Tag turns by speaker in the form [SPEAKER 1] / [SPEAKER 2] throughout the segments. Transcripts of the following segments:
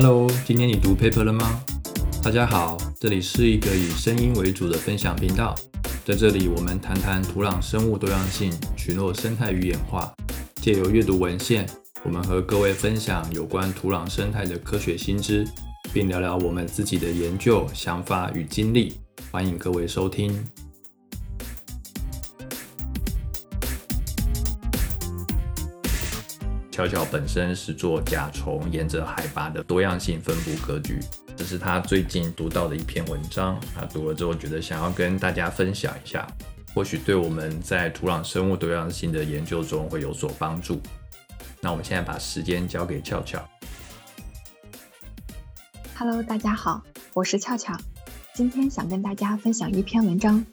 [SPEAKER 1] Hello，今天你读 paper 了吗？大家好，这里是一个以声音为主的分享频道，在这里我们谈谈土壤生物多样性、群落生态与演化，借由阅读文献，我们和各位分享有关土壤生态的科学新知，并聊聊我们自己的研究想法与经历。欢迎各位收听。巧巧本身是做甲虫沿着海拔的多样性分布格局，这是他最近读到的一篇文章。他读了之后觉得想要跟大家分享一下，或许对我们在土壤生物多样性的研究中会有所帮助。那我们现在把时间交给俏俏。
[SPEAKER 2] Hello，大家好，我是俏俏，今天想跟大家分享一篇文章。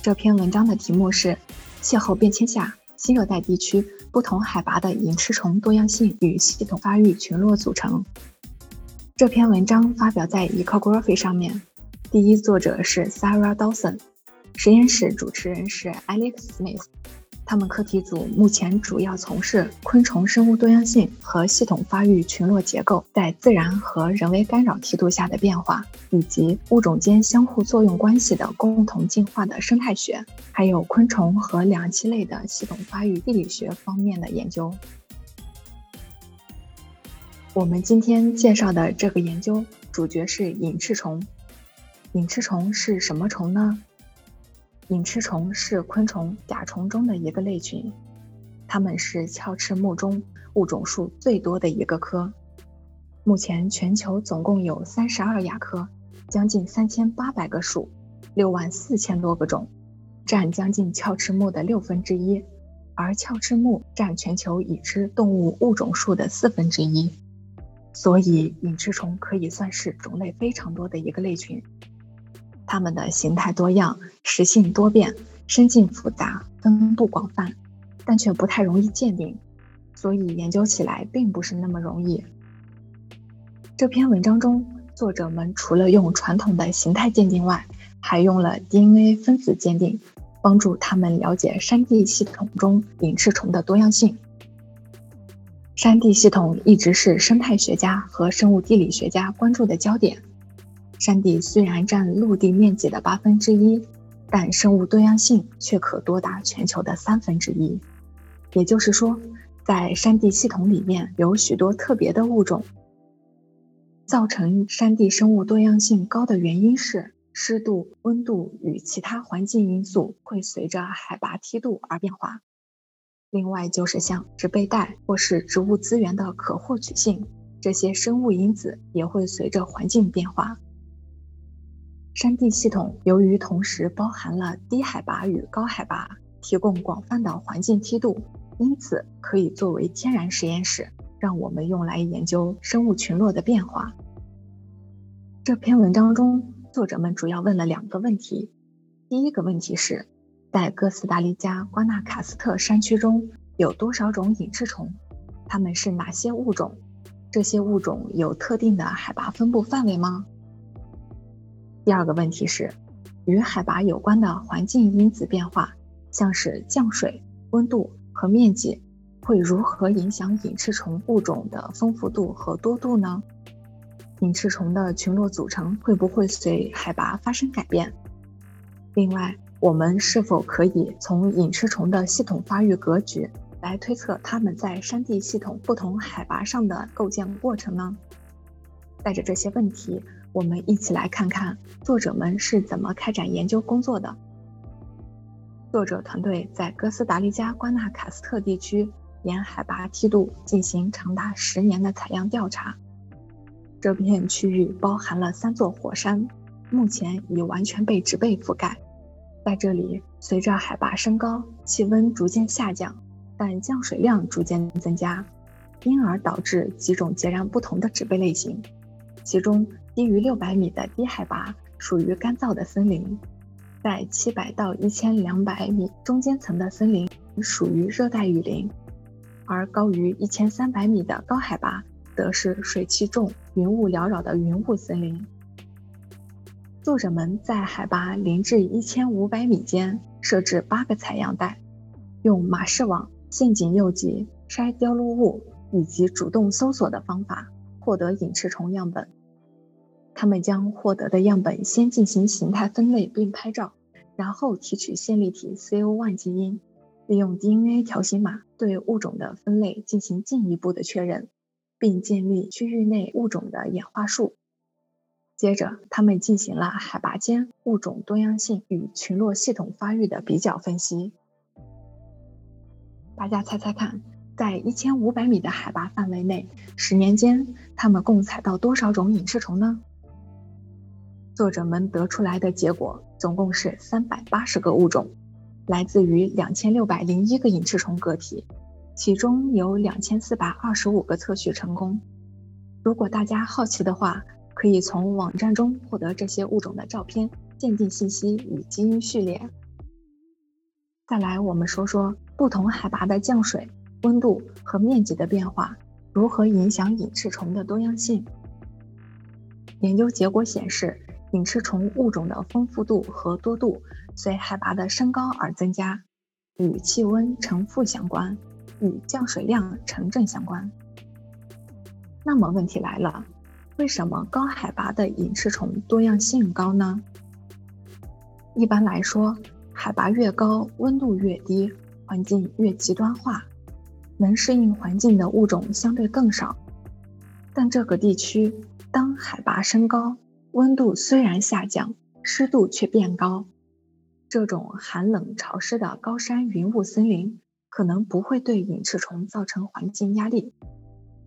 [SPEAKER 2] 这篇文章的题目是《气候变迁下新热带地区》。不同海拔的隐翅虫多样性与系统发育群落组成。这篇文章发表在 Ecography 上面，第一作者是 Sarah Dawson，实验室主持人是 Alex Smith。他们课题组目前主要从事昆虫生物多样性和系统发育群落结构在自然和人为干扰梯度下的变化，以及物种间相互作用关系的共同进化的生态学，还有昆虫和两栖类的系统发育地理学方面的研究。我们今天介绍的这个研究主角是隐翅虫。隐翅虫是什么虫呢？隐翅虫是昆虫甲虫中的一个类群，它们是鞘翅目中物种数最多的一个科。目前全球总共有三十二亚科，将近三千八百个属，六万四千多个种，占将近鞘翅目的六分之一，而鞘翅目占全球已知动物物种数的四分之一，所以隐翅虫可以算是种类非常多的一个类群。它们的形态多样，食性多变，生境复杂，分布广泛，但却不太容易鉴定，所以研究起来并不是那么容易。这篇文章中，作者们除了用传统的形态鉴定外，还用了 DNA 分子鉴定，帮助他们了解山地系统中隐翅虫的多样性。山地系统一直是生态学家和生物地理学家关注的焦点。山地虽然占陆地面积的八分之一，但生物多样性却可多达全球的三分之一。也就是说，在山地系统里面有许多特别的物种。造成山地生物多样性高的原因是湿度、温度与其他环境因素会随着海拔梯度而变化。另外就是像植被带或是植物资源的可获取性，这些生物因子也会随着环境变化。山地系统由于同时包含了低海拔与高海拔，提供广泛的环境梯度，因此可以作为天然实验室，让我们用来研究生物群落的变化。这篇文章中，作者们主要问了两个问题：第一个问题是，在哥斯达黎加瓜纳卡斯特山区中有多少种隐翅虫？它们是哪些物种？这些物种有特定的海拔分布范围吗？第二个问题是，与海拔有关的环境因子变化，像是降水、温度和面积，会如何影响隐翅虫物种的丰富度和多度呢？隐翅虫的群落组成会不会随海拔发生改变？另外，我们是否可以从隐翅虫的系统发育格局来推测它们在山地系统不同海拔上的构建过程呢？带着这些问题。我们一起来看看作者们是怎么开展研究工作的。作者团队在哥斯达黎加瓜纳卡斯特地区沿海拔梯度进行长达十年的采样调查。这片区域包含了三座火山，目前已完全被植被覆盖。在这里，随着海拔升高，气温逐渐下降，但降水量逐渐增加，因而导致几种截然不同的植被类型，其中。低于六百米的低海拔属于干燥的森林，在七百到一千两百米中间层的森林属于热带雨林，而高于一千三百米的高海拔则是水汽重、云雾缭绕的云雾森林。作者们在海拔零至一千五百米间设置八个采样带，用马氏网、陷阱诱集、筛雕鹭物以及主动搜索的方法。获得隐翅虫样本。他们将获得的样本先进行形态分类并拍照，然后提取线粒体 CO1 基因，利用 DNA 条形码对物种的分类进行进一步的确认，并建立区域内物种的演化树。接着，他们进行了海拔间物种多样性与群落系统发育的比较分析。大家猜猜看，在一千五百米的海拔范围内，十年间他们共采到多少种隐翅虫呢？作者们得出来的结果总共是三百八十个物种，来自于两千六百零一个隐翅虫个体，其中有两千四百二十五个测序成功。如果大家好奇的话，可以从网站中获得这些物种的照片、鉴定信息与基因序列。再来，我们说说不同海拔的降水、温度和面积的变化如何影响隐翅虫的多样性。研究结果显示，隐翅虫物种的丰富度和多度随海拔的升高而增加，与气温呈负相关，与降水量呈正相关。那么问题来了。为什么高海拔的隐翅虫多样性高呢？一般来说，海拔越高，温度越低，环境越极端化，能适应环境的物种相对更少。但这个地区当海拔升高，温度虽然下降，湿度却变高，这种寒冷潮湿的高山云雾森林可能不会对隐翅虫造成环境压力，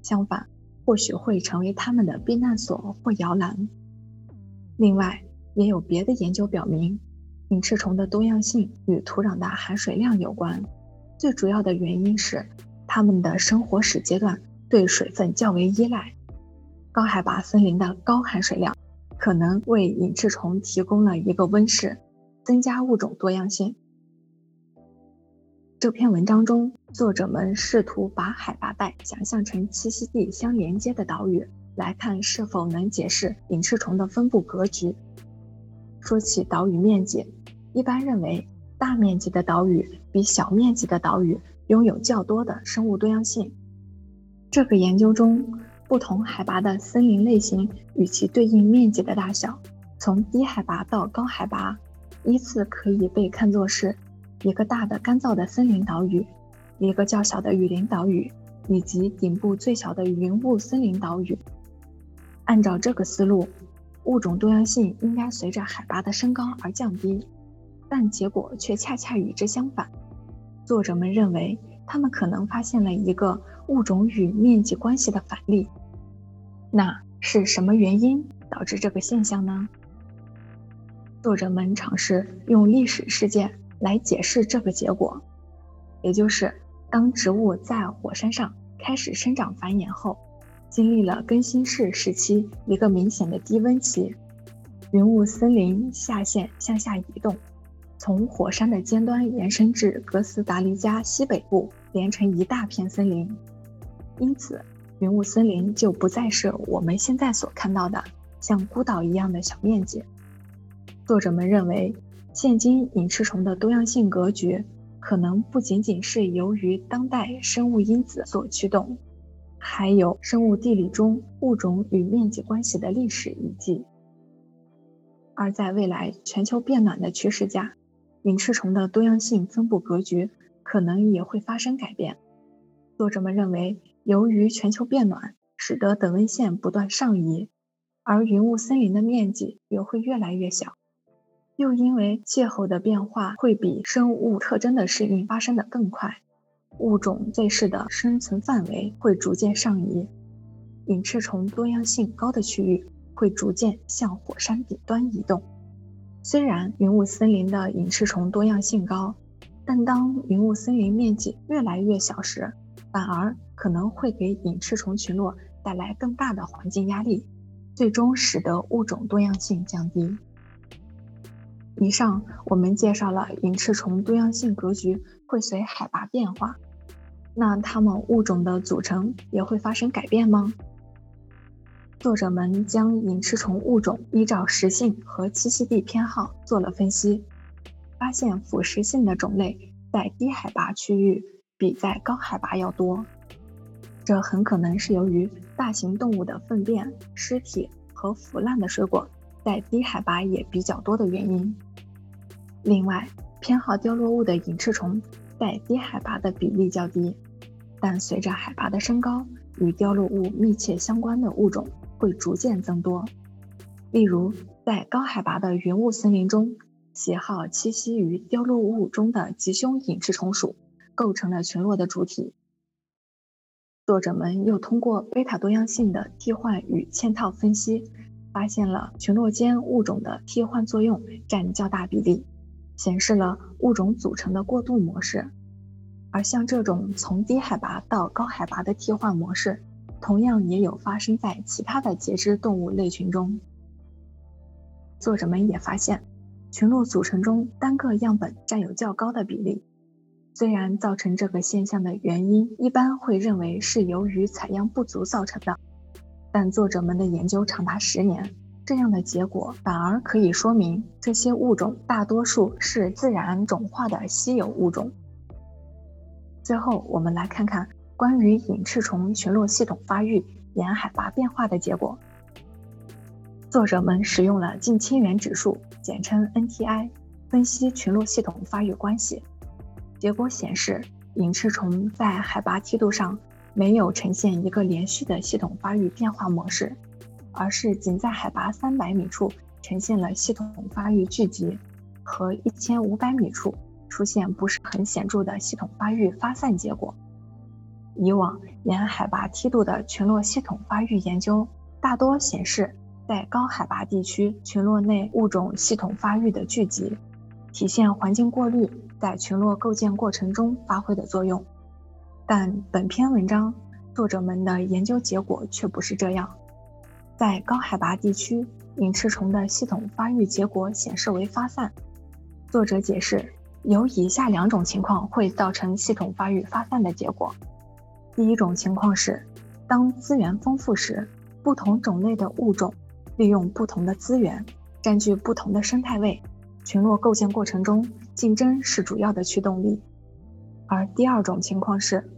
[SPEAKER 2] 相反。或许会成为它们的避难所或摇篮。另外，也有别的研究表明，隐翅虫的多样性与土壤的含水量有关。最主要的原因是，它们的生活史阶段对水分较为依赖。高海拔森林的高含水量可能为隐翅虫提供了一个温室，增加物种多样性。这篇文章中，作者们试图把海拔带想象成栖息地相连接的岛屿，来看是否能解释隐翅虫的分布格局。说起岛屿面积，一般认为大面积的岛屿比小面积的岛屿拥有较多的生物多样性。这个研究中，不同海拔的森林类型与其对应面积的大小，从低海拔到高海拔，依次可以被看作是。一个大的干燥的森林岛屿，一个较小的雨林岛屿，以及顶部最小的云雾森林岛屿。按照这个思路，物种多样性应该随着海拔的升高而降低，但结果却恰恰与之相反。作者们认为，他们可能发现了一个物种与面积关系的反例。那是什么原因导致这个现象呢？作者们尝试用历史事件。来解释这个结果，也就是当植物在火山上开始生长繁衍后，经历了更新世时期一个明显的低温期，云雾森林下线向下移动，从火山的尖端延伸至哥斯达黎加西北部，连成一大片森林。因此，云雾森林就不再是我们现在所看到的像孤岛一样的小面积。作者们认为。现今隐翅虫的多样性格局，可能不仅仅是由于当代生物因子所驱动，还有生物地理中物种与面积关系的历史遗迹。而在未来全球变暖的趋势下，隐翅虫的多样性分布格局可能也会发生改变。作者们认为，由于全球变暖，使得等温线不断上移，而云雾森林的面积也会越来越小。又因为气候的变化会比生物特征的适应发生的更快，物种最适的生存范围会逐渐上移，隐翅虫多样性高的区域会逐渐向火山顶端移动。虽然云雾森林的隐翅虫多样性高，但当云雾森林面积越来越小时，反而可能会给隐翅虫群落带来更大的环境压力，最终使得物种多样性降低。以上我们介绍了隐翅虫多样性格局会随海拔变化，那它们物种的组成也会发生改变吗？作者们将隐翅虫物种依照食性和栖息地偏好做了分析，发现腐蚀性的种类在低海拔区域比在高海拔要多。这很可能是由于大型动物的粪便、尸体和腐烂的水果在低海拔也比较多的原因。另外，偏好凋落物的隐翅虫在低海拔的比例较低，但随着海拔的升高，与凋落物密切相关的物种会逐渐增多。例如，在高海拔的云雾森林中，喜好栖息于凋落物中的吉凶隐翅虫属构成了群落的主体。作者们又通过贝塔多样性的替换与嵌套分析，发现了群落间物种的替换作用占较大比例，显示了物种组成的过渡模式。而像这种从低海拔到高海拔的替换模式，同样也有发生在其他的节肢动物类群中。作者们也发现，群落组成中单个样本占有较高的比例。虽然造成这个现象的原因一般会认为是由于采样不足造成的，但作者们的研究长达十年，这样的结果反而可以说明这些物种大多数是自然种化的稀有物种。最后，我们来看看关于隐翅虫群落系统发育沿海拔变化的结果。作者们使用了近亲缘指数，简称 NTI，分析群落系统发育关系。结果显示，隐翅虫在海拔梯度上没有呈现一个连续的系统发育变化模式，而是仅在海拔三百米处呈现了系统发育聚集，和一千五百米处出现不是很显著的系统发育发散结果。以往沿海拔梯度的群落系统发育研究，大多显示在高海拔地区群落内物种系统发育的聚集。体现环境过滤在群落构建过程中发挥的作用，但本篇文章作者们的研究结果却不是这样。在高海拔地区，隐翅虫的系统发育结果显示为发散。作者解释，有以下两种情况会造成系统发育发散的结果：第一种情况是，当资源丰富时，不同种类的物种利用不同的资源，占据不同的生态位。群落构建过程中，竞争是主要的驱动力，而第二种情况是，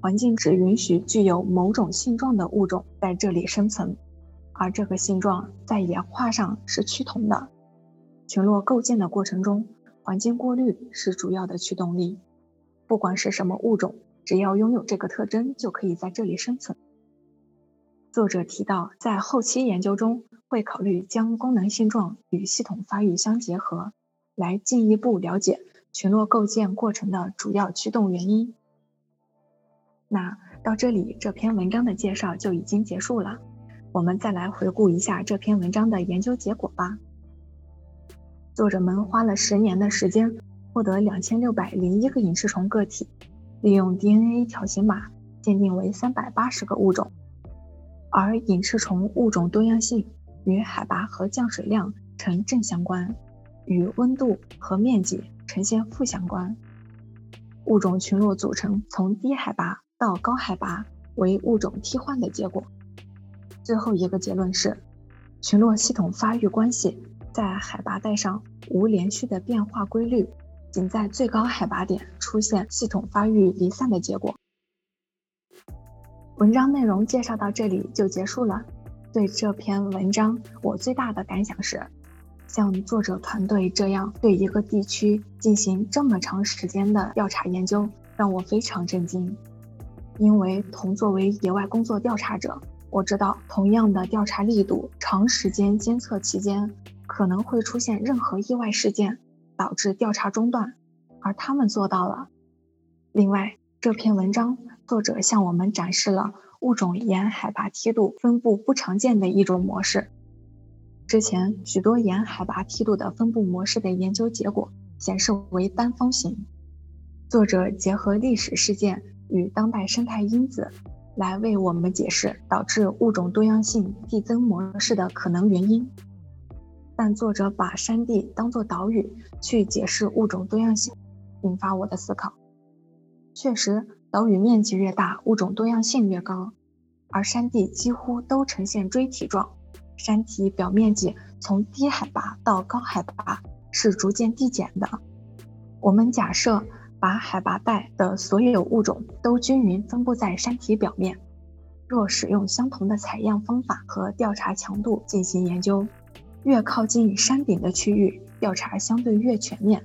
[SPEAKER 2] 环境只允许具有某种性状的物种在这里生存，而这个性状在演化上是趋同的。群落构建的过程中，环境过滤是主要的驱动力，不管是什么物种，只要拥有这个特征，就可以在这里生存。作者提到，在后期研究中。会考虑将功能性状与系统发育相结合，来进一步了解群落构建过程的主要驱动原因。那到这里，这篇文章的介绍就已经结束了。我们再来回顾一下这篇文章的研究结果吧。作者们花了十年的时间，获得两千六百零一个隐翅虫个体，利用 DNA 条形码鉴定为三百八十个物种，而隐翅虫物种多样性。与海拔和降水量呈正相关，与温度和面积呈现负相关。物种群落组成从低海拔到高海拔为物种替换的结果。最后一个结论是，群落系统发育关系在海拔带上无连续的变化规律，仅在最高海拔点出现系统发育离散的结果。文章内容介绍到这里就结束了。对这篇文章，我最大的感想是，像作者团队这样对一个地区进行这么长时间的调查研究，让我非常震惊。因为同作为野外工作调查者，我知道同样的调查力度，长时间监测期间可能会出现任何意外事件，导致调查中断，而他们做到了。另外，这篇文章作者向我们展示了。物种沿海拔梯度分布不常见的一种模式。之前许多沿海拔梯度的分布模式的研究结果显示为单峰型。作者结合历史事件与当代生态因子，来为我们解释导致物种多样性递增模式的可能原因。但作者把山地当作岛屿去解释物种多样性，引发我的思考。确实。岛屿面积越大，物种多样性越高，而山地几乎都呈现锥体状，山体表面积从低海拔到高海拔是逐渐递减的。我们假设把海拔带的所有物种都均匀分布在山体表面，若使用相同的采样方法和调查强度进行研究，越靠近山顶的区域，调查相对越全面，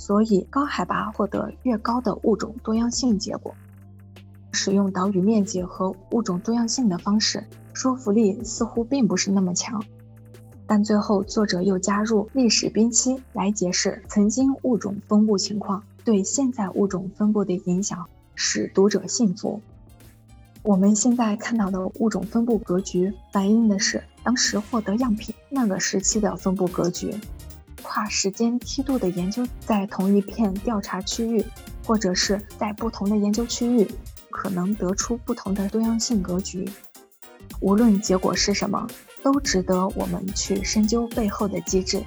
[SPEAKER 2] 所以高海拔获得越高的物种多样性结果。使用岛屿面积和物种多样性的方式，说服力似乎并不是那么强。但最后，作者又加入历史冰期来解释曾经物种分布情况对现在物种分布的影响，使读者信服。我们现在看到的物种分布格局，反映的是当时获得样品那个时期的分布格局。跨时间梯度的研究，在同一片调查区域，或者是在不同的研究区域。可能得出不同的多样性格局，无论结果是什么，都值得我们去深究背后的机制。